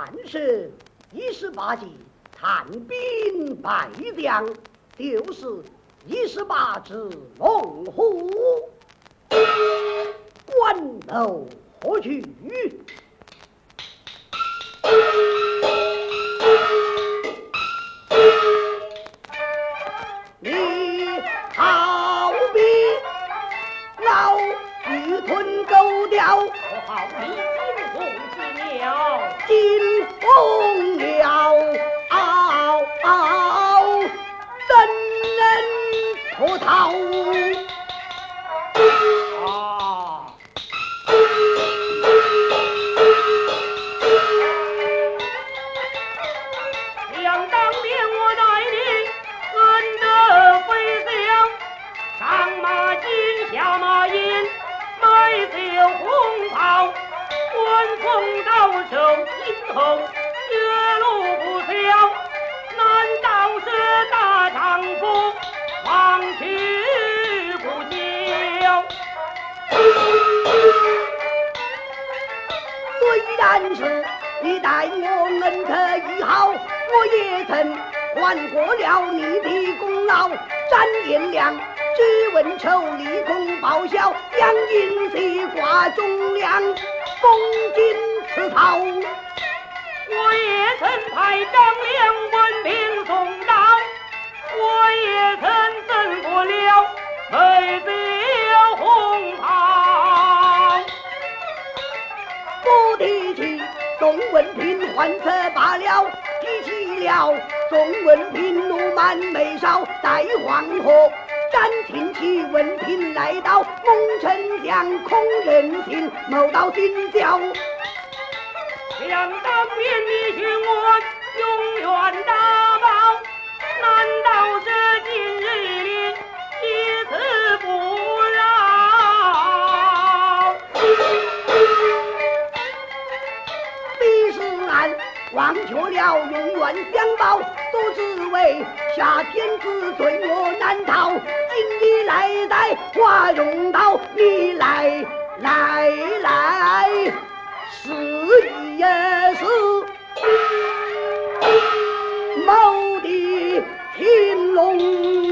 但是一十八计探兵败将，就是一十八只龙虎，关头何去？你好比老鱼吞狗叼，我好比下马银，买酒红袍，官封到手，今后绝路不消。难道是大丈夫忘去不孝？虽然是你待我恩德已好，我也曾还过了你的功劳。展颜良只问仇，立功报效，杨银西挂忠良，封金赐草。我也曾派张良问兵送到，我也曾赠过了美酒红袍。不提起宋文平换策罢了，提起了宋文平怒满眉梢，在黄河斩听起闻听来到，蒙丞相空人心，谋到今宵。想当年你许我永远大宝，难道这今日里一次不饶？李世安忘却了永远相报，都只为下天子罪我来在华容道，你来来来，是也是某的天龙。